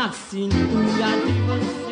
na cintura de você.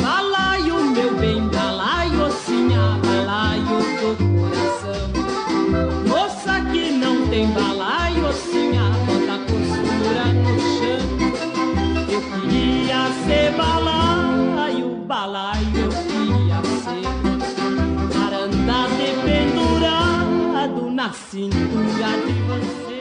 Balaio, meu bem, balaio, ossinha, balaio do coração. Moça que não tem balaio, ossinha, bota a costura no chão. Eu queria ser balaio, balaio, eu queria ser. Para pendurado na cintura de você.